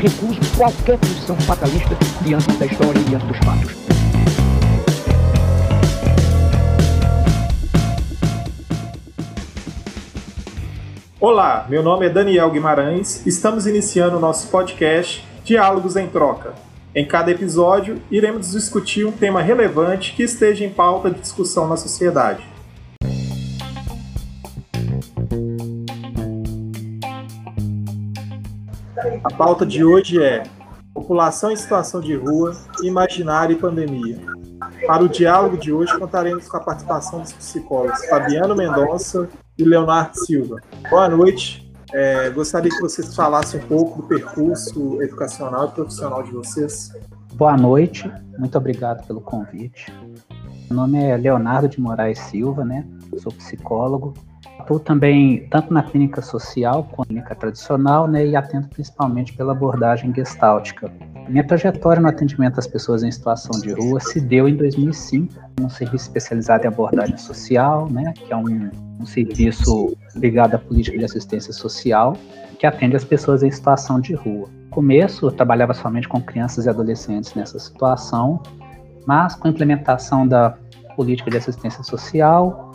Recuso qualquer posição fatalista diante da história e diante dos fatos. Olá, meu nome é Daniel Guimarães. Estamos iniciando o nosso podcast Diálogos em Troca. Em cada episódio, iremos discutir um tema relevante que esteja em pauta de discussão na sociedade. A pauta de hoje é População em situação de rua, imaginário e pandemia. Para o diálogo de hoje, contaremos com a participação dos psicólogos Fabiano Mendonça e Leonardo Silva. Boa noite. É, gostaria que vocês falassem um pouco do percurso educacional e profissional de vocês. Boa noite, muito obrigado pelo convite. Meu nome é Leonardo de Moraes Silva, né? Sou psicólogo, Atuo também tanto na clínica social quanto na clínica tradicional, né, e atendo principalmente pela abordagem gestáltica. Minha trajetória no atendimento às pessoas em situação de rua se deu em 2005, num serviço especializado em abordagem social, né, que é um, um serviço ligado à política de assistência social, que atende as pessoas em situação de rua. No começo, eu trabalhava somente com crianças e adolescentes nessa situação, mas com a implementação da política de assistência social,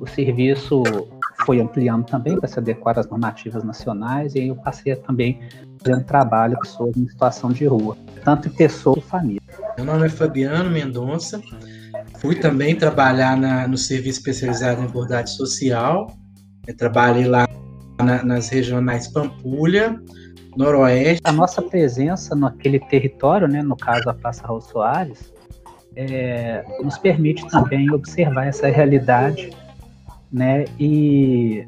o serviço foi ampliando também para se adequar às normativas nacionais e aí eu passei a também fazendo trabalho com pessoas em situação de rua, tanto em pessoa como família. Meu nome é Fabiano Mendonça, fui também trabalhar na, no serviço especializado em abordagem social, eu trabalhei lá na, nas regionais Pampulha, Noroeste. A nossa presença naquele território, né, no caso a Praça Raul Soares, é, nos permite também observar essa realidade né? E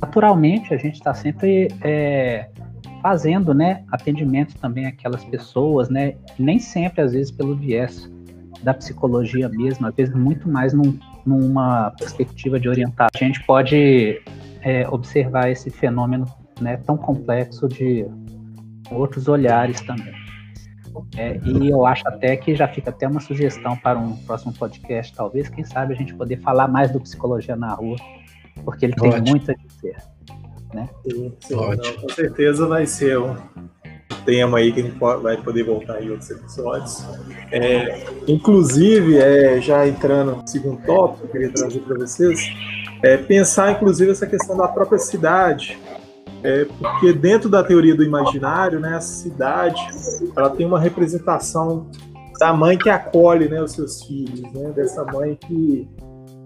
naturalmente a gente está sempre é, fazendo, né, atendimento também àquelas pessoas, né? Nem sempre, às vezes, pelo viés da psicologia mesmo, às vezes muito mais num, numa perspectiva de orientar. A gente pode é, observar esse fenômeno né, tão complexo de outros olhares também. É, e eu acho até que já fica até uma sugestão para um próximo podcast, talvez, quem sabe a gente poder falar mais do Psicologia na Rua, porque ele Ótimo. tem muito a dizer. Né? Sim, sim não, com certeza vai ser um tema aí que a gente vai poder voltar em outros episódios. É, inclusive, é, já entrando no segundo tópico que eu queria trazer para vocês, é pensar inclusive essa questão da própria cidade, é porque dentro da teoria do imaginário, né, a cidade ela tem uma representação da mãe que acolhe né, os seus filhos, né, dessa mãe que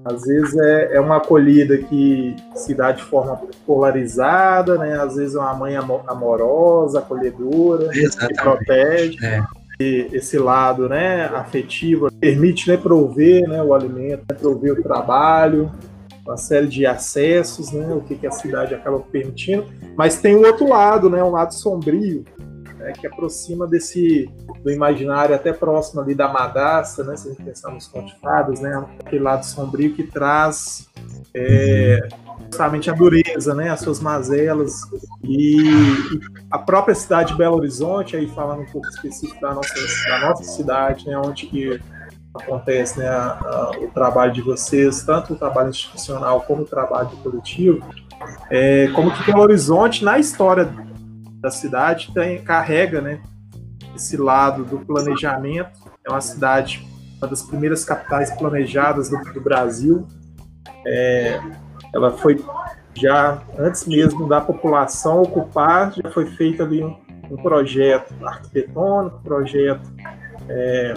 às vezes é, é uma acolhida que se dá de forma polarizada, né, às vezes é uma mãe amorosa, acolhedora, Exatamente. que protege. É. E esse lado né, afetivo permite né, prover né, o alimento, né, prover o trabalho, uma série de acessos, né, o que, que a cidade acaba permitindo, mas tem um outro lado, né, um lado sombrio, né, que aproxima desse do imaginário até próximo ali da Madassa, né, se a gente pensar nos contifados, né, aquele lado sombrio que traz é, justamente a dureza, né, as suas mazelas e, e, a própria cidade de Belo Horizonte, aí falando um pouco específico da nossa, da nossa cidade, né, onde que acontece né, a, a, o trabalho de vocês, tanto o trabalho institucional como o trabalho coletivo, é, como que Belo Horizonte, na história da cidade, tem, carrega né, esse lado do planejamento. É uma cidade, uma das primeiras capitais planejadas do, do Brasil. É, ela foi já antes mesmo da população ocupar, já foi feito ali um, um projeto arquitetônico, projeto é,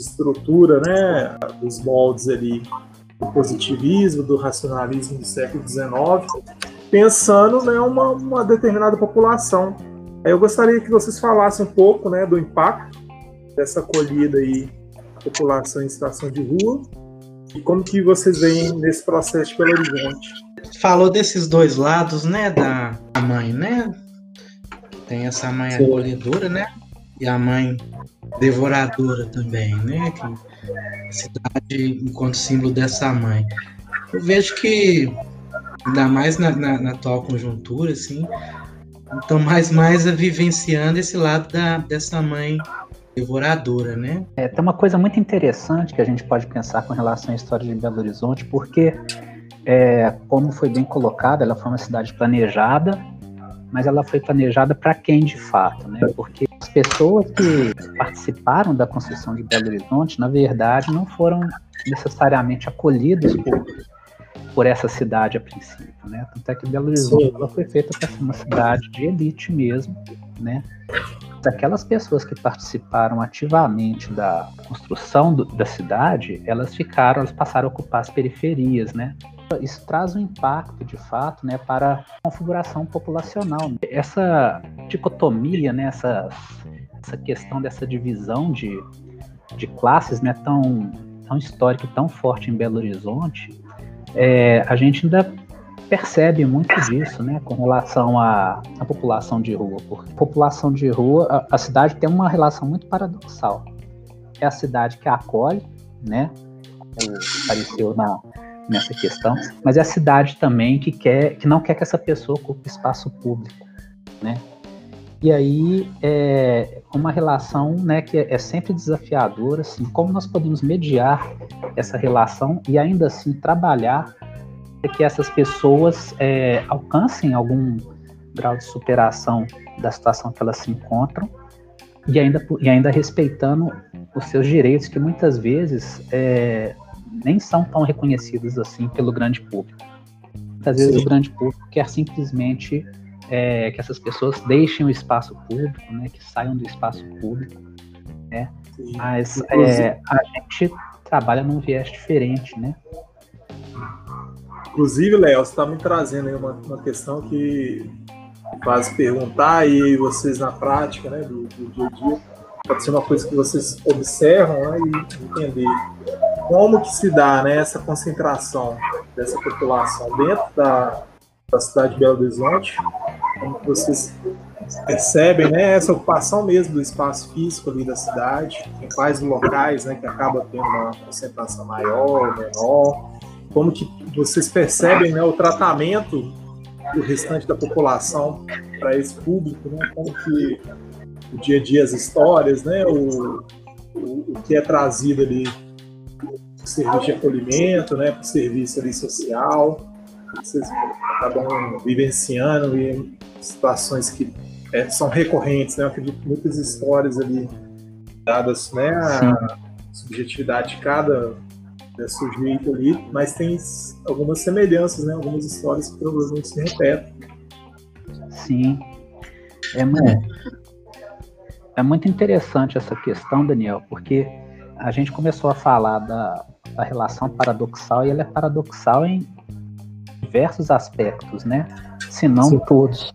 estrutura né, dos moldes ali do positivismo, do racionalismo do século XIX, pensando né, uma, uma determinada população. Eu gostaria que vocês falassem um pouco né, do impacto dessa acolhida aí população em situação de rua e como que vocês veem nesse processo de Belo Horizonte. Falou desses dois lados, né, da mãe, né? Tem essa mãe Sim. acolhedora, né? E a mãe devoradora também, né? Que a cidade enquanto símbolo dessa mãe. Eu vejo que, ainda mais na, na, na atual conjuntura, assim, estão mais mais vivenciando esse lado da, dessa mãe devoradora, né? É, tem uma coisa muito interessante que a gente pode pensar com relação à história de Belo Horizonte, porque, é, como foi bem colocado, ela foi uma cidade planejada, mas ela foi planejada para quem de fato, né? Porque as pessoas que participaram da construção de Belo Horizonte, na verdade, não foram necessariamente acolhidos por, por essa cidade a princípio, né? Tanto é que Belo Horizonte ela foi feita para ser uma cidade de elite mesmo, né? Daquelas pessoas que participaram ativamente da construção do, da cidade, elas ficaram, elas passaram a ocupar as periferias, né? Isso traz um impacto, de fato, né, para a configuração populacional. Essa dicotomia, né, essa, essa questão dessa divisão de, de classes né, tão, tão histórica e tão forte em Belo Horizonte, é, a gente ainda percebe muito disso, né, com relação à, à população de rua. Porque a população de rua, a, a, cidade tem uma relação muito paradoxal. É a cidade que acolhe, né, apareceu na, nessa questão, mas é a cidade também que quer, que não quer que essa pessoa ocupe espaço público, né? E aí é uma relação, né, que é, sempre desafiadora, assim, como nós podemos mediar essa relação e ainda assim trabalhar para que essas pessoas é, alcancem algum grau de superação da situação que elas se encontram e ainda, e ainda respeitando os seus direitos que muitas vezes é, nem são tão reconhecidos assim pelo grande público. Muitas vezes Sim. o grande público quer simplesmente é, que essas pessoas deixem o espaço público, né, que saiam do espaço público, né? Mas é, a gente trabalha num viés diferente, né? Inclusive, Léo, você está me trazendo aí uma, uma questão que faz perguntar e vocês na prática, né, do, do dia a dia, pode ser uma coisa que vocês observam né, e entender como que se dá né, essa concentração dessa população dentro da, da cidade de Belo Horizonte, como vocês percebem né, essa ocupação mesmo do espaço físico ali da cidade, em quais locais né, que acaba tendo uma concentração maior, menor, como que vocês percebem né, o tratamento do restante da população para esse público, né, como que o dia a dia, as histórias, né, o, o, o que é trazido ali serviço de acolhimento, né, para serviço ali social. Vocês acabam vivenciando e situações que é, são recorrentes, né? Eu acredito muitas histórias ali dadas, né, a subjetividade de cada né, sujeito ali, mas tem algumas semelhanças, né? Algumas histórias que provavelmente se repetem. Sim. É muito, é muito interessante essa questão, Daniel, porque a gente começou a falar da, da relação paradoxal e ela é paradoxal em diversos aspectos, né? Se não Sim. todos.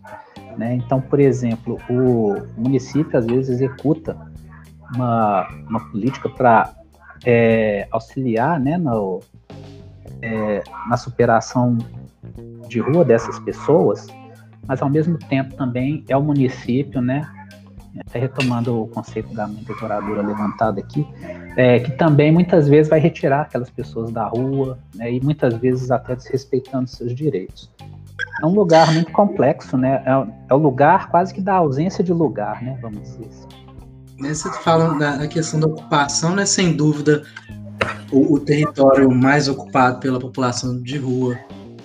Né? Então, por exemplo, o município às vezes executa uma, uma política para é, auxiliar né, no, é, na superação de rua dessas pessoas, mas ao mesmo tempo também é o município, né, até retomando o conceito da monitoradora levantado aqui, é, que também muitas vezes vai retirar aquelas pessoas da rua, né, e muitas vezes até desrespeitando seus direitos. É um lugar muito complexo, né? É, é o lugar quase que da ausência de lugar, né? Vamos dizer assim. Você falando da questão da ocupação, né? Sem dúvida, o, o território mais ocupado pela população de rua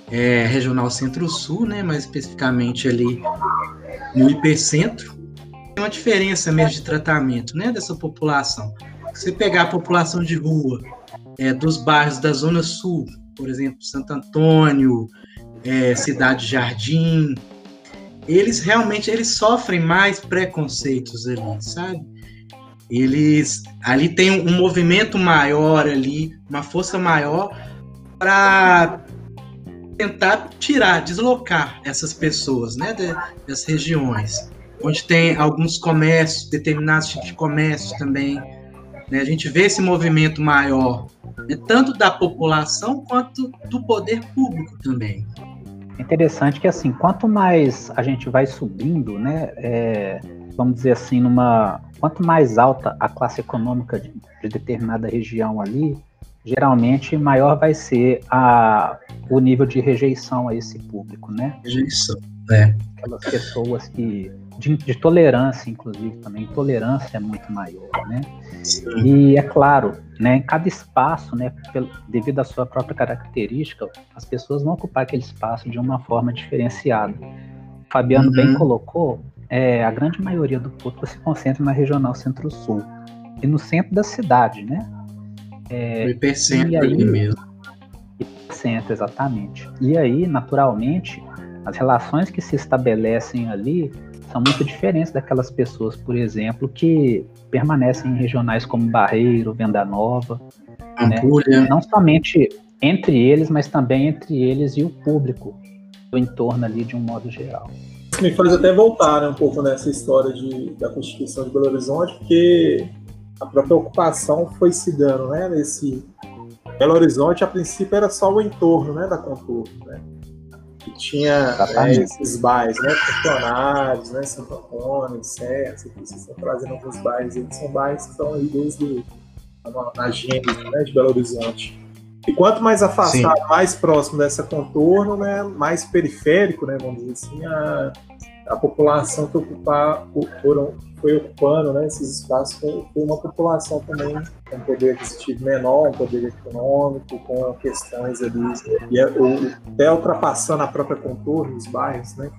é regional centro-sul, né? Mais especificamente ali no hipercentro uma diferença mesmo de tratamento né, dessa população. Você pegar a população de rua é, dos bairros da Zona Sul, por exemplo, Santo Antônio, é, Cidade Jardim, eles realmente eles sofrem mais preconceitos ali, sabe? Eles ali tem um movimento maior ali, uma força maior para tentar tirar, deslocar essas pessoas, né, das regiões onde tem alguns comércios, determinados tipos de comércio também. Né? A gente vê esse movimento maior, né? tanto da população quanto do poder público também. É interessante que assim, quanto mais a gente vai subindo, né, é, vamos dizer assim, numa, quanto mais alta a classe econômica de, de determinada região ali, geralmente maior vai ser a, o nível de rejeição a esse público, né? Rejeição, é. Aquelas pessoas que de, de, tolerância, inclusive, também. Tolerância é muito maior, né? Sim. E é claro, né, em cada espaço, né, pelo, devido à sua própria característica, as pessoas vão ocupar aquele espaço de uma forma diferenciada. Fabiano uhum. bem colocou, é, a grande maioria do público se concentra na regional centro-sul e no centro da cidade, né? É, o hipercentro ali mesmo. Hipercentro, exatamente. E aí, naturalmente, as relações que se estabelecem ali são muito diferentes daquelas pessoas, por exemplo, que permanecem em regionais como Barreiro, Venda Nova. Né? Não somente entre eles, mas também entre eles e o público do entorno ali de um modo geral. Isso me faz até voltar né, um pouco nessa história de, da Constituição de Belo Horizonte, porque a própria ocupação foi se dando né, nesse Belo Horizonte, a princípio era só o entorno né, da contorno, né? que tinha é, esses bairros, né? Funcionários, né? Santo Antônio, Serra, vocês estão trazendo alguns bairros aí, que são bairros que estão aí desde a, a gênese né, de Belo Horizonte. E quanto mais afastado, Sim. mais próximo dessa contorno, né, mais periférico, né, vamos dizer assim, a, a população que ocupar, foram, foi ocupando né, esses espaços foi, foi uma população também com poder aquisitivo menor, um poder econômico, com questões ali, e é, o, até ultrapassando a própria contorno, os bairros, né?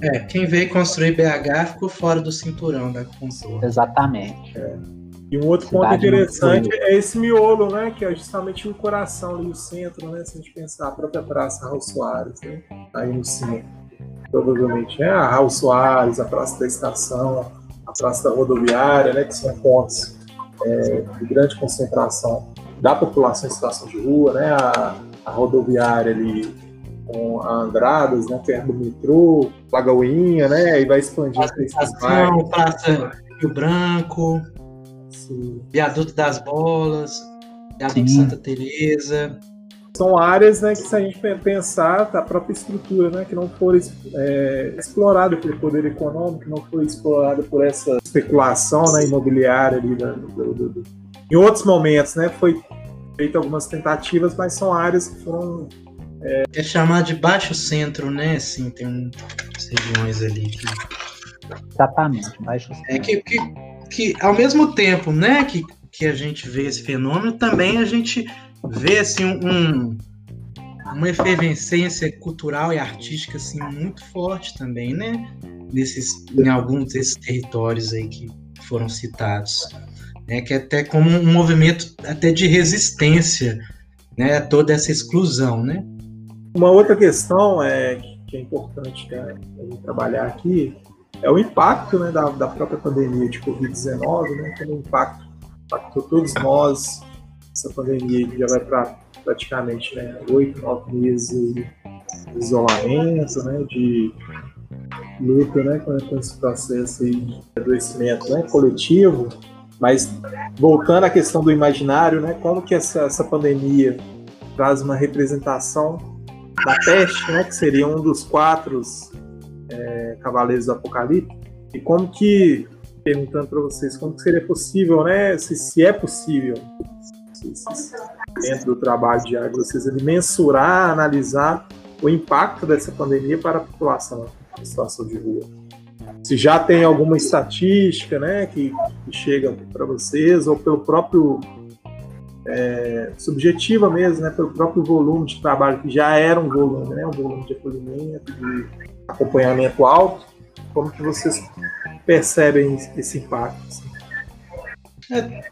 É, quem veio construir BH ficou fora do cinturão da contorno. Exatamente. É. E um outro Cidade ponto interessante é esse miolo, né? Que é justamente o coração ali, o centro, né? Se a gente pensar a própria Praça Raul Soares, né? Aí no centro. Provavelmente é a Raul Soares, a Praça da Estação, a Praça da Rodoviária, né? Que são pontos é, de grande concentração da população em situação de rua, né? A, a rodoviária ali com a Andradas, né? Perto do metrô, Lagoinha, né? E vai expandindo para esses bairros. Praça Rio Branco. Sim. Viaduto das Bolas, Viaduto Sim. Santa Teresa. São áreas né, que, se a gente pensar, a própria estrutura, né, que não foi é, explorada pelo poder econômico, não foi explorada por essa especulação né, imobiliária ali. Da, do, do, do. Em outros momentos, né, foi feita algumas tentativas, mas são áreas que foram é, é chamado de baixo centro, né? Assim, tem um, regiões ali que. Exatamente, baixo centro. É que, que que ao mesmo tempo, né, que, que a gente vê esse fenômeno, também a gente vê assim um, uma efervescência cultural e artística assim muito forte também, né, nesses em alguns desses territórios aí que foram citados, né, que é até como um movimento até de resistência, né, a toda essa exclusão, né. Uma outra questão é que é importante né, trabalhar aqui é o impacto né, da, da própria pandemia de Covid-19, né, como impacto impactou todos nós, essa pandemia já vai para praticamente né, oito, né, nove meses de isolamento, né, de luta né, com, esse processo de adoecimento né, coletivo, mas voltando à questão do imaginário, né, como que essa, essa pandemia traz uma representação da peste, né, que seria um dos quatro é, Cavaleiros do Apocalipse, e como que, perguntando para vocês, como que seria possível, né, se, se é possível, dentro do trabalho de vocês, ele mensurar, analisar o impacto dessa pandemia para a população em situação de rua. Se já tem alguma estatística né, que, que chega para vocês, ou pelo próprio é, subjetiva mesmo, né, pelo próprio volume de trabalho, que já era um volume, né, um volume de acolhimento, de acompanhamento alto, como que vocês percebem esse impacto? Assim? É,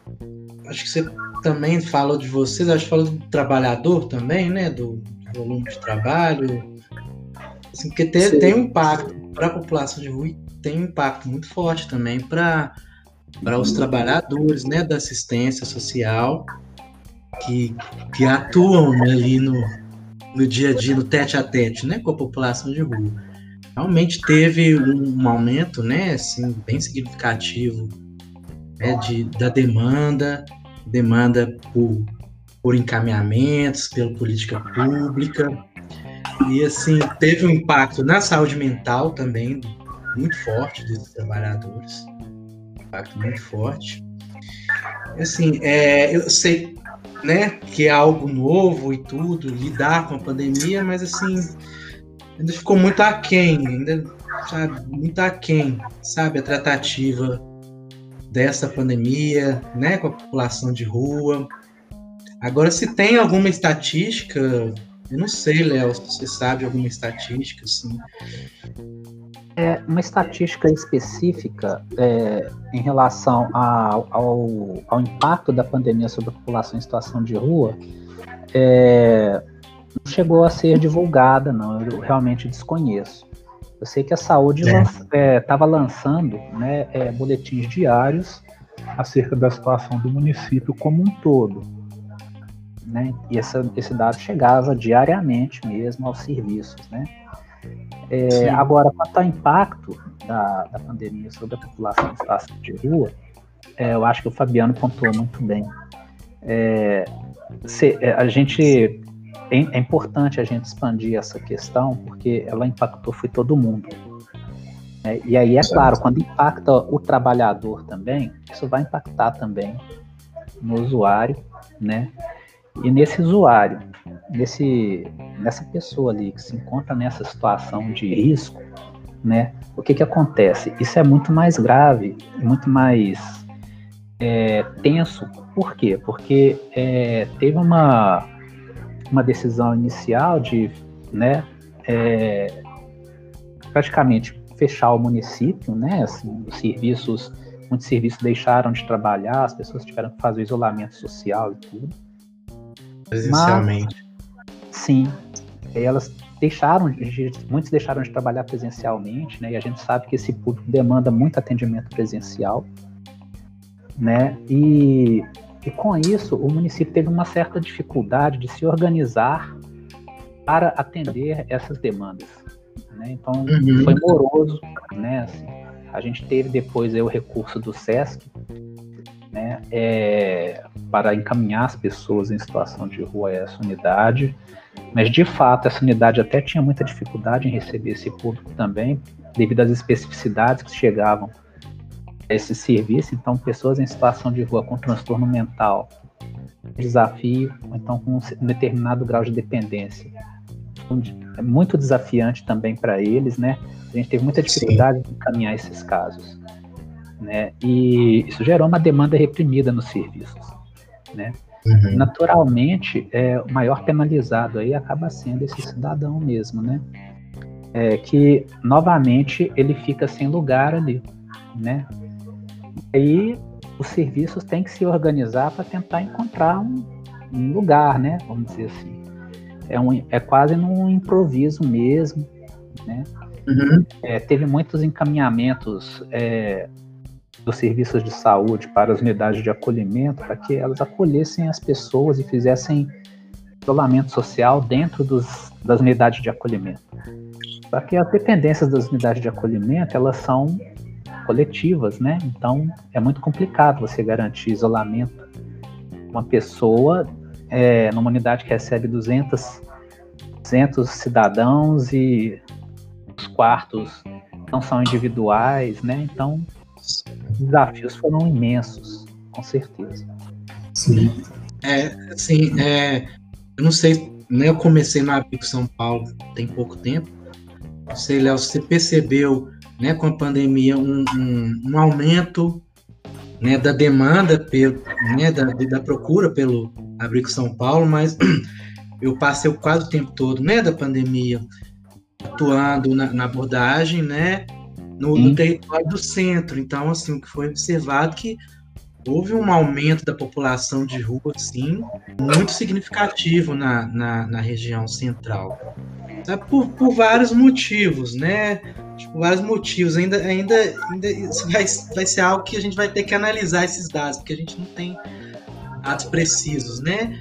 acho que você também falou de vocês, acho que falou do trabalhador também, né, do volume de trabalho, assim, porque tem, tem um impacto para a população de rua tem um impacto muito forte também para para os trabalhadores né, da assistência social que, que atuam ali no, no dia a dia, no tete a tete, né, com a população de rua. Realmente teve um, um aumento, né, assim, bem significativo né, de, da demanda, demanda por, por encaminhamentos, pela política pública, e assim, teve um impacto na saúde mental também, muito forte desses trabalhadores, um impacto muito forte. Assim, é, eu sei né, que é algo novo e tudo, lidar com a pandemia, mas assim, ainda ficou muito aquém, ainda, sabe, muito aquém, sabe, a tratativa dessa pandemia, né, com a população de rua. Agora, se tem alguma estatística Eu não sei, Léo, se você sabe alguma estatística, assim. É, uma estatística específica é, em relação ao, ao, ao, impacto da pandemia sobre a população em situação de rua é, não chegou a ser divulgada, não. Eu realmente desconheço. Eu sei que a saúde estava é. lançando né, é, boletins diários acerca da situação do município como um todo. Né? E essa, esse dado chegava diariamente mesmo aos serviços. Né? É, agora, quanto ao impacto da, da pandemia sobre a população em situação de rua, é, eu acho que o Fabiano pontuou muito bem. É, se, é, a gente é, é, importante a gente expandir essa questão porque ela impactou foi todo mundo. É, e aí é claro, quando impacta o trabalhador também, isso vai impactar também no usuário, né? E nesse usuário, nesse, nessa pessoa ali que se encontra nessa situação de risco, né? O que que acontece? Isso é muito mais grave, muito mais é, tenso. Por quê? Porque é, teve uma, uma decisão inicial de, né? É, praticamente fechar o município, né? Assim, os serviços, muitos serviços deixaram de trabalhar, as pessoas tiveram que fazer isolamento social e tudo. Presencialmente. Mas, sim. Elas deixaram, muitos deixaram de trabalhar presencialmente, né? E a gente sabe que esse público demanda muito atendimento presencial, né? E, e com isso, o município teve uma certa dificuldade de se organizar para atender essas demandas. Né? Então, uhum. foi moroso, né? Assim, a gente teve depois aí, o recurso do SESC, né, é, para encaminhar as pessoas em situação de rua a essa unidade. Mas, de fato, essa unidade até tinha muita dificuldade em receber esse público também, devido às especificidades que chegavam esse serviço. Então, pessoas em situação de rua com transtorno mental, desafio, ou então com um determinado grau de dependência. É muito desafiante também para eles, né? A gente teve muita dificuldade Sim. em encaminhar esses casos né? E isso gerou uma demanda reprimida nos serviços, né? Uhum. Naturalmente, é, o maior penalizado aí acaba sendo esse cidadão mesmo, né? É, que novamente ele fica sem lugar ali, né? E aí os serviços têm que se organizar para tentar encontrar um, um, lugar, né? Vamos dizer assim. É, um, é quase num improviso mesmo, né? Uhum. É, teve muitos encaminhamentos é, dos serviços de saúde para as unidades de acolhimento, para que elas acolhessem as pessoas e fizessem isolamento social dentro dos, das unidades de acolhimento. Só que as dependências das unidades de acolhimento, elas são coletivas, né? Então, é muito complicado você garantir isolamento. Uma pessoa é, numa unidade que recebe 200, 200 cidadãos e os quartos não são individuais, né? Então, os desafios foram imensos, com certeza. Sim. É, assim, é, eu não sei, né, eu comecei na Abrigo São Paulo tem pouco tempo. Não sei, Léo, você percebeu, né, com a pandemia, um, um, um aumento né, da demanda, pelo, né, da, da procura pelo Abrigo São Paulo, mas eu passei quase o tempo todo, né, da pandemia, atuando na, na abordagem, né, no, no, território do centro. Então, assim, o que foi observado que houve um aumento da população de rua, sim, muito significativo na, na, na região central. Por, por vários motivos, né? Tipo, vários motivos. Ainda, ainda, ainda vai, vai ser algo que a gente vai ter que analisar esses dados, porque a gente não tem dados precisos, né?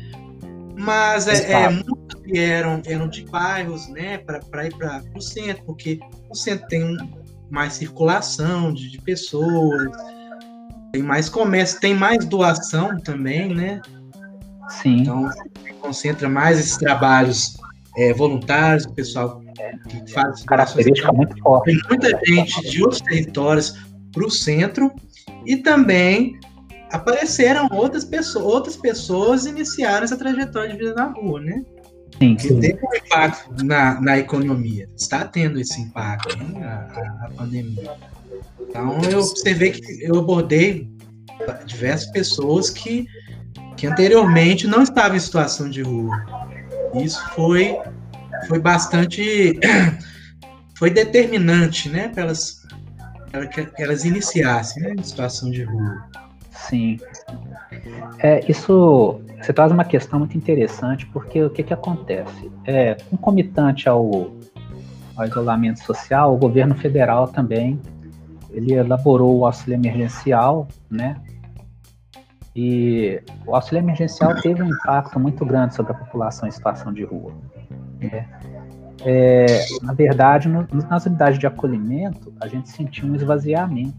Mas é, é, muitos vieram, eram de bairros, né, para ir para o centro, porque o centro tem mais circulação de, de pessoas, tem mais comércio, tem mais doação também, né? Sim. Então, concentra mais esses trabalhos é, voluntários, o pessoal que faz característica muito forte. Tem muita gente de outros territórios para o centro e também apareceram outras pessoas, outras pessoas iniciaram essa trajetória de vida na rua, né? Sim, sim. Tem um impacto na, na economia. Está tendo esse impacto, né, a, a, pandemia. Então, eu observei que eu abordei diversas pessoas que, que anteriormente não estavam em situação de rua. Isso foi, foi bastante. Foi determinante, né? Para elas, que elas iniciassem né, em situação de rua. Sim. É, isso você traz uma questão muito interessante, porque o que, que acontece? É, concomitante ao, ao isolamento social, o governo federal também ele elaborou o auxílio emergencial, né? E o auxílio emergencial teve um impacto muito grande sobre a população em situação de rua. Né? É, na verdade, no, nas unidades de acolhimento, a gente sentiu um esvaziamento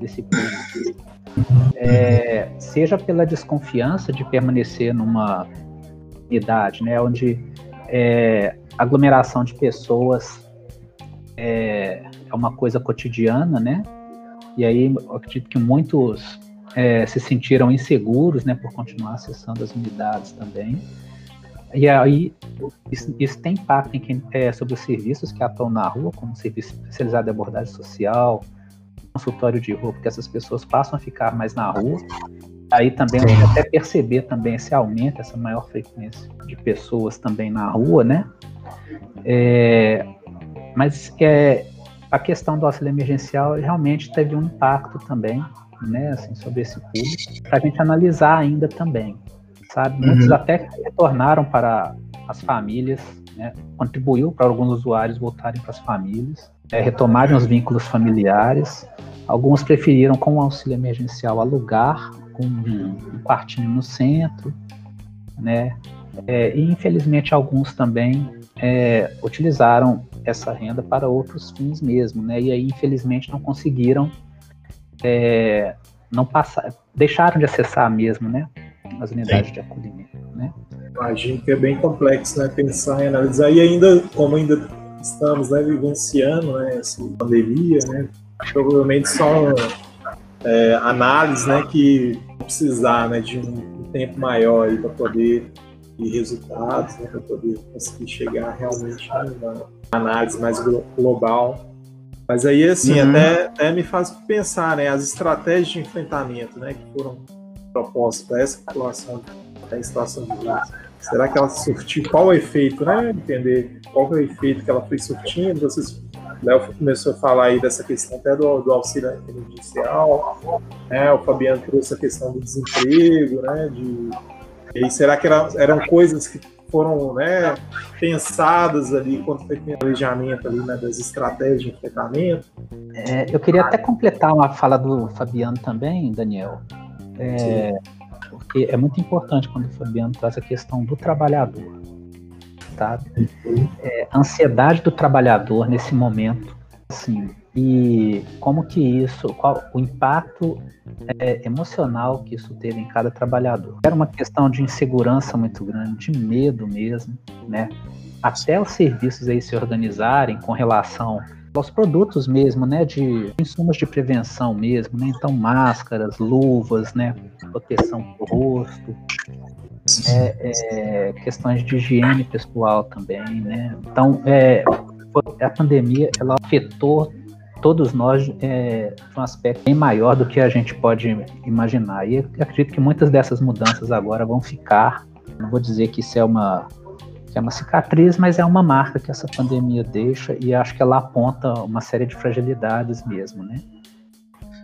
desse público. É, seja pela desconfiança de permanecer numa unidade, né, onde é, aglomeração de pessoas é, é uma coisa cotidiana, né? E aí acredito que muitos é, se sentiram inseguros, né, por continuar acessando as unidades também. E aí isso, isso tem impacto em quem, é, sobre os serviços que atuam na rua, como serviço especializado de abordagem social, consultório de rua, porque essas pessoas passam a ficar mais na rua. Aí também até perceber também esse aumento, essa maior frequência de pessoas também na rua, né? É, mas é, a questão do auxílio emergencial realmente teve um impacto também, né, assim, sobre esse público, para a gente analisar ainda também, sabe? Uhum. Muitos até retornaram para as famílias, né, contribuiu para alguns usuários voltarem para as famílias, é, retomarem os vínculos familiares. Alguns preferiram, com o auxílio emergencial, alugar um, um quartinho no centro, né? É, e infelizmente alguns também é, utilizaram essa renda para outros fins mesmo, né? E aí, infelizmente, não conseguiram, é, não passar, deixaram de acessar mesmo, né? As unidades Sim. de acolhimento, né? Imagino que é bem complexo, né? Pensar e analisar. E ainda, como ainda estamos né, vivenciando né, essa pandemia, né? Provavelmente são é, análises né, que precisar né, de um tempo maior para poder e resultados, né, para poder conseguir chegar realmente numa análise mais global. Mas aí, assim, uhum. até, até me faz pensar, né, as estratégias de enfrentamento, né, que foram propostas para essa população em situação de crise. Será que ela surtiu? Qual o efeito, né? Entender qual é o efeito que ela foi surtindo. Vocês, Léo começou a falar aí dessa questão até do, do auxílio emergencial, né? O Fabiano trouxe a questão do desemprego, né? De e será que eram, eram coisas que foram né, pensadas ali quando foi o planejamento ali, né, das estratégias de enfrentamento? É, eu queria até completar uma fala do Fabiano também, Daniel. É, porque é muito importante quando o Fabiano traz a questão do trabalhador. Sabe? É, a ansiedade do trabalhador nesse momento, assim, e como que isso, qual o impacto é, emocional que isso teve em cada trabalhador. Era uma questão de insegurança muito grande, de medo mesmo, né? Até os serviços aí se organizarem com relação aos produtos mesmo, né, de insumos de prevenção mesmo, né, então máscaras, luvas, né, proteção para o rosto, é, é, questões de higiene pessoal também, né, então é, a pandemia ela afetou todos nós é, um aspecto bem maior do que a gente pode imaginar. E acredito que muitas dessas mudanças agora vão ficar. Não vou dizer que isso é uma, é uma cicatriz, mas é uma marca que essa pandemia deixa e acho que ela aponta uma série de fragilidades mesmo, né?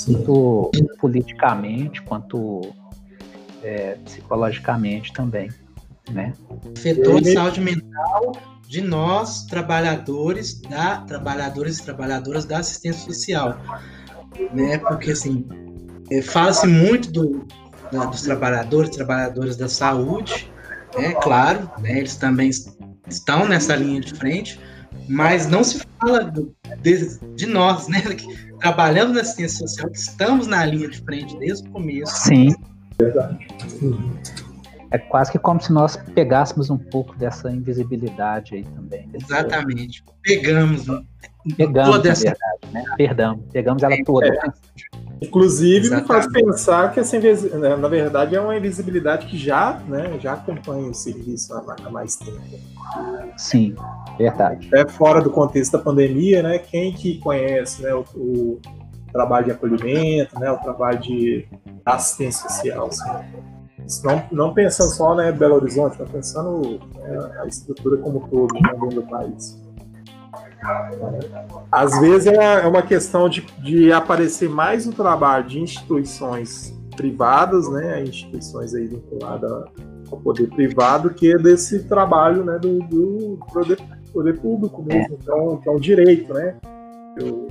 Tanto politicamente quanto é, psicologicamente também, né? Afetou a saúde mental de nós, trabalhadores da trabalhadores e trabalhadoras da assistência social, né? Porque assim é, fala-se muito do, da, dos trabalhadores, trabalhadoras da saúde, né? Claro, né? Eles também estão nessa linha de frente, mas não se fala do, de, de, nós, né? Que trabalhamos na assistência social, que estamos na linha de frente desde o começo. Sim. Verdade. É quase que como se nós pegássemos um pouco dessa invisibilidade aí também. Exatamente. Pegamos. Pegamos, toda essa... verdade, né? Perdão, pegamos ela toda. É. Inclusive, Exatamente. me faz pensar que essa né, na verdade é uma invisibilidade que já, né, já acompanha o serviço há mais tempo. Sim, verdade. É fora do contexto da pandemia, né? Quem que conhece né, o, o trabalho de acolhimento, né, o trabalho de assistência social. Assim. Não, não pensando só né, Belo Horizonte, mas pensando né, a estrutura como um todo né, dentro do país. Às vezes é, é uma questão de, de aparecer mais o trabalho de instituições privadas, né, instituições aí vinculadas ao poder privado, que desse trabalho né, do, do poder, poder, público mesmo, então, que é um direito, né, que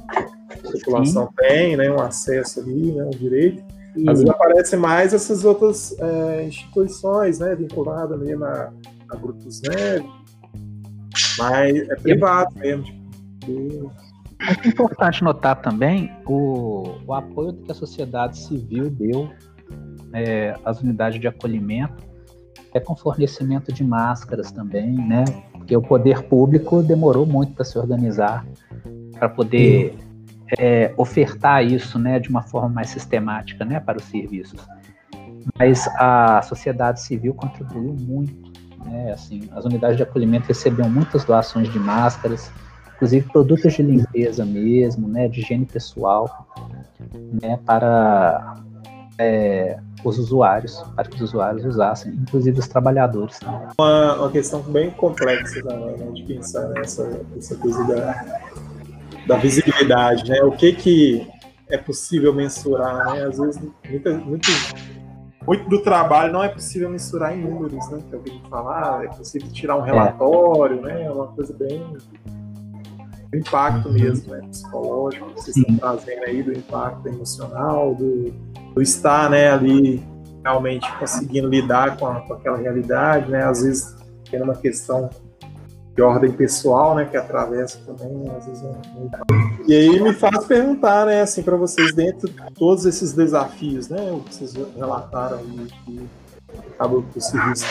a população Sim. tem, né, um acesso ali, né, um direito. Às vezes aparece mais essas outras é, instituições, né, vinculadas ali na, a grupos né, mas é privado mesmo, tipo, é importante notar também o, o apoio que a sociedade civil deu é, às unidades de acolhimento, é com fornecimento de máscaras também, né? Porque o poder público demorou muito para se organizar, para poder é, ofertar isso, né, de uma forma mais sistemática, né, para os serviços. Mas a sociedade civil contribuiu muito, né? Assim, as unidades de acolhimento recebiam muitas doações de máscaras inclusive produtos de limpeza mesmo, né, de higiene pessoal, né, para é, os usuários, para que os usuários usassem, inclusive os trabalhadores também. Uma, uma questão bem complexa né, de pensar nessa essa coisa da, da visibilidade, né? O que que é possível mensurar, né? Às vezes muita, muito, muito do trabalho não é possível mensurar em números, né? Que alguém falar, ah, é possível tirar um é. relatório, é. né? É uma coisa bem do impacto uhum. mesmo, né, psicológico, que vocês estão trazendo aí, do impacto emocional, do, do estar, né, ali realmente conseguindo lidar com, a, com, aquela realidade, né, às vezes tendo uma questão de ordem pessoal, né, que atravessa também, né, às vezes é E aí me faz perguntar, né, assim, para vocês, dentro de todos esses desafios, né, o que vocês relataram aí, que acabou que o serviço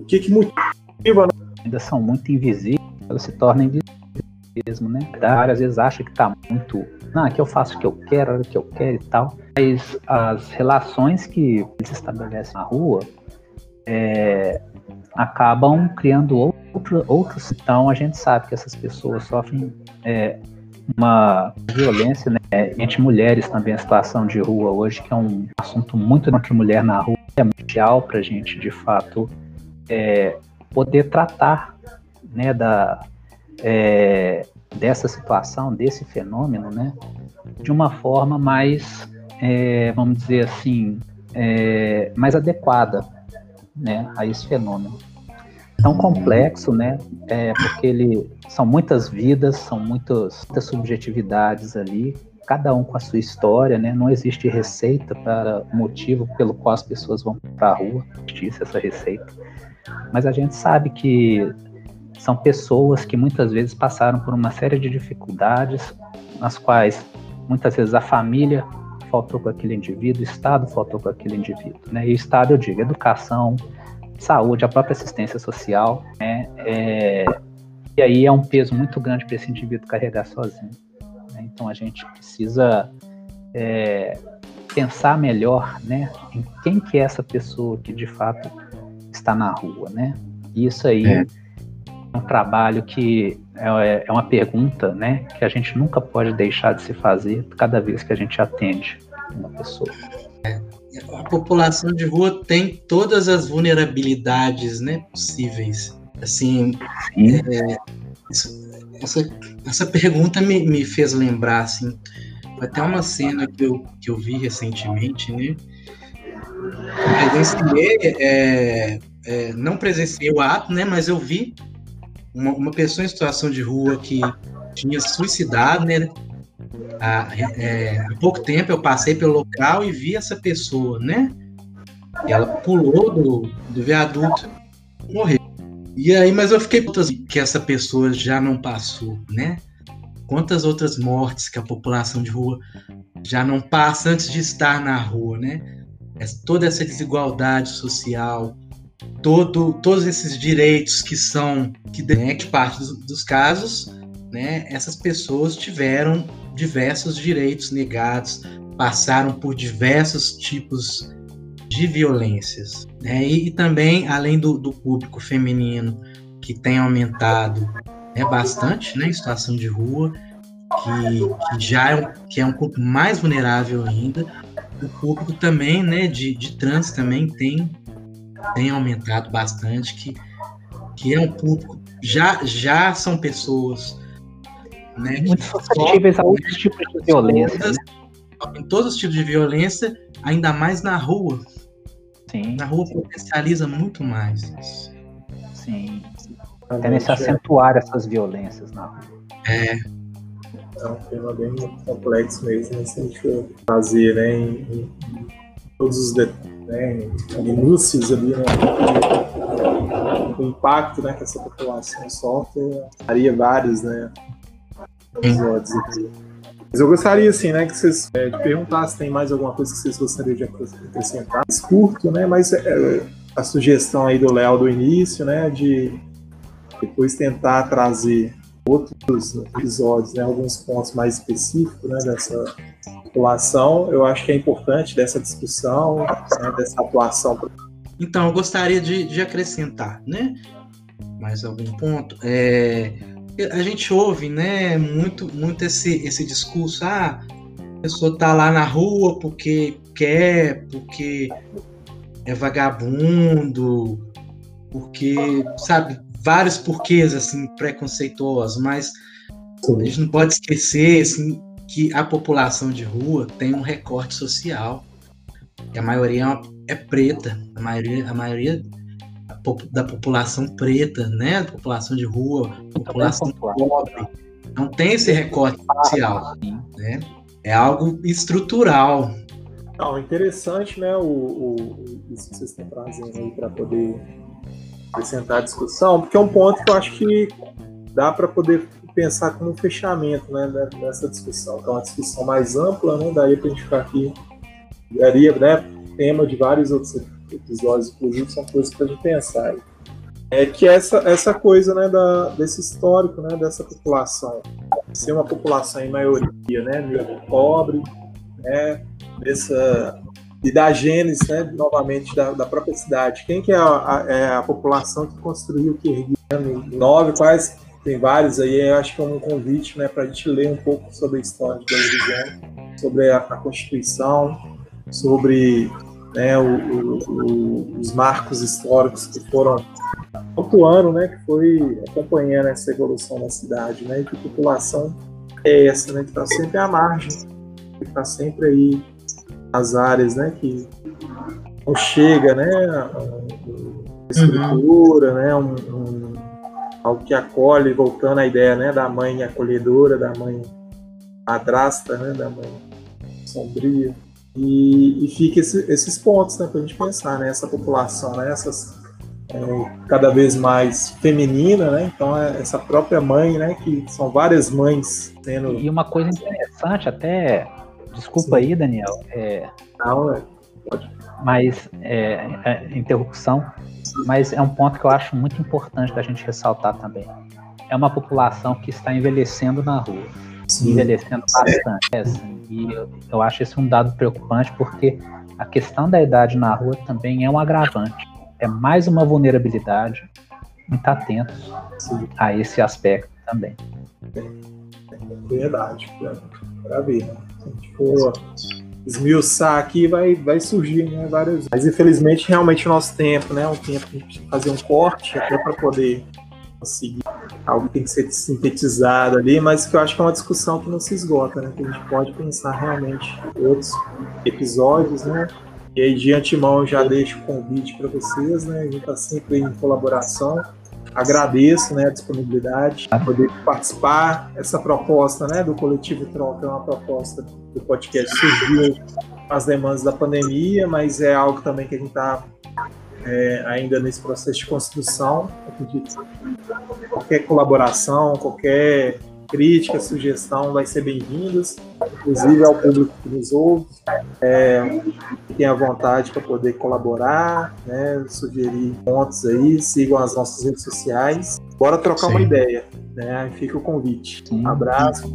o que que motiva, né? Ainda são muito invisíveis, elas se tornam invisíveis mesmo, né? Às vezes acha que tá muito. Não, aqui eu faço o que eu quero, o que eu quero e tal. Mas as relações que eles estabelecem na rua é, acabam criando outro, outros. Então a gente sabe que essas pessoas sofrem é, uma violência né, entre mulheres também, a situação de rua hoje, que é um assunto muito entre mulher na rua, é mundial para a gente, de fato, é, poder tratar né, da, é, dessa situação, desse fenômeno, né, de uma forma mais, é, vamos dizer assim, é, mais adequada, né, a esse fenômeno. Tão complexo, né, é, porque ele são muitas vidas, são muitas, subjetividades ali, cada um com a sua história, né? Não existe receita para o motivo pelo qual as pessoas vão para a rua, existe essa receita. Mas a gente sabe que são pessoas que muitas vezes passaram por uma série de dificuldades, nas quais muitas vezes a família faltou com aquele indivíduo, o Estado faltou com aquele indivíduo. Né? E o Estado, eu digo, educação, saúde, a própria assistência social. Né? É, e aí é um peso muito grande para esse indivíduo carregar sozinho. Né? Então a gente precisa é, pensar melhor né, em quem que é essa pessoa que de fato está na rua. Né? Isso aí. É um trabalho que é, é uma pergunta, né, que a gente nunca pode deixar de se fazer cada vez que a gente atende uma pessoa. A população de rua tem todas as vulnerabilidades, né, possíveis. Assim, é, essa, essa pergunta me, me fez lembrar, assim, até uma cena que eu, que eu vi recentemente, né? Presenciei, é, é, não presenciei o ato, né? Mas eu vi uma, uma pessoa em situação de rua que tinha suicidado, né? Há, é, há, pouco tempo eu passei pelo local e vi essa pessoa, né? Ela pulou do, do viaduto e morreu. E aí, mas eu fiquei que essa pessoa já não passou, né? Quantas outras mortes que a população de rua já não passa antes de estar na rua, né? Toda essa desigualdade social, todo, todos esses direitos que são, que né, que parte dos, dos casos, né, essas pessoas tiveram diversos direitos negados, passaram por diversos tipos de violências. Né, e, e também, além do, do, público feminino, que tem aumentado né, bastante né, em situação de rua, que, que já é, que é um pouco mais vulnerável ainda, o público também, né, de, de trans também tem, tem aumentado bastante, que, que é um público, já, já são pessoas né, muito suscetíveis a outros tipos de violência. Todas, né? Em todos os tipos de violência, ainda mais na rua. Sim. Na rua potencializa muito mais isso. Sim. Tendem a acentuar essas violências na rua. É. É um tema bem complexo mesmo, né? se a gente for fazer né, em, em todos os né, minúcios ali, né, o impacto né, que essa população sofre, faria vários né, episódios aqui. Mas eu gostaria, assim, né, que vocês é, perguntassem se tem mais alguma coisa que vocês gostariam de acrescentar. Curto, né, mas é, a sugestão aí do Léo do início, né, de depois tentar trazer outros episódios, né, alguns pontos mais específicos, né, dessa população, eu acho que é importante dessa discussão, né, dessa atuação. Então, eu gostaria de, de acrescentar, né, mais algum ponto. É, a gente ouve, né, muito, muito esse, esse discurso, ah, a pessoa tá lá na rua porque quer, porque é vagabundo, porque, sabe, vários porquês, assim, preconceituosos, mas Sim. a gente não pode esquecer, assim, que a população de rua tem um recorte social, e a maioria é, é preta, a maioria, a maioria da população preta, né? Da população de rua, população pobre. Não tem esse recorte social, né? É algo estrutural. Não, interessante, né? O, o, isso que vocês estão trazendo aí para poder acrescentar a discussão, porque é um ponto que eu acho que dá para poder pensar como um fechamento, né? Nessa discussão, que é uma discussão mais ampla, né? Daí para a gente ficar aqui, daria, né? Tema de vários outros episódios, inclusive, são coisas para a gente pensar. É que essa, essa coisa né, da, desse histórico né, dessa população, ser uma população em maioria né, pobre, né, dessa, e da gênese, né, novamente, da, da própria cidade. Quem que é a, a, é a população que construiu o Kirguia? Nove, quais tem vários aí, eu acho que é um convite né, para a gente ler um pouco sobre a história de Belo Horizonte, sobre a, a Constituição, sobre né, o, o, os marcos históricos que foram atuando, né, que foi acompanhando essa evolução da cidade, né, e que a população é essa, né, que está sempre à margem, que está sempre aí nas áreas, né, que não chega, né, a, estrutura, né, um, um, algo que acolhe, voltando à ideia, né, da mãe acolhedora, da mãe madrasta, né, da mãe sombria. E, e fica esse, esses pontos né, para a gente pensar, né? Essa população, né? Essas, é, cada vez mais feminina, né? Então é essa própria mãe, né? Que são várias mães tendo. E uma coisa interessante, até desculpa Sim. aí, Daniel. É... Não, é... pode. Mas é, é, interrupção, mas é um ponto que eu acho muito importante da gente ressaltar também. É uma população que está envelhecendo na rua. Envelhecendo bastante. É, e eu, eu acho esse um dado preocupante porque a questão da idade na rua também é um agravante. É mais uma vulnerabilidade. Muito atentos a esse aspecto também. Verdade, para ver. Né? Se a gente for esmiuçar aqui, vai, vai surgir né, várias. Mas infelizmente, realmente, o nosso tempo, né? Um tempo que a gente precisa fazer um corte até para poder conseguir algo que tem que ser sintetizado ali, mas que eu acho que é uma discussão que não se esgota, né? Que a gente pode pensar realmente outros episódios, né? E aí, de antemão, já deixo o convite para vocês, né? A gente está sempre em colaboração. Agradeço né, a disponibilidade, a poder participar. Essa proposta né, do Coletivo Troca é uma proposta do podcast surgiu as demandas da pandemia, mas é algo também que a gente está é, ainda nesse processo de construção. Acredito que qualquer colaboração, qualquer crítica, sugestão vai ser bem-vindas, inclusive ao público que nos ouve, é, tem a vontade para poder colaborar, né, sugerir pontos aí, sigam as nossas redes sociais. Bora trocar Sim. uma ideia, né? Fica o convite. Um abraço.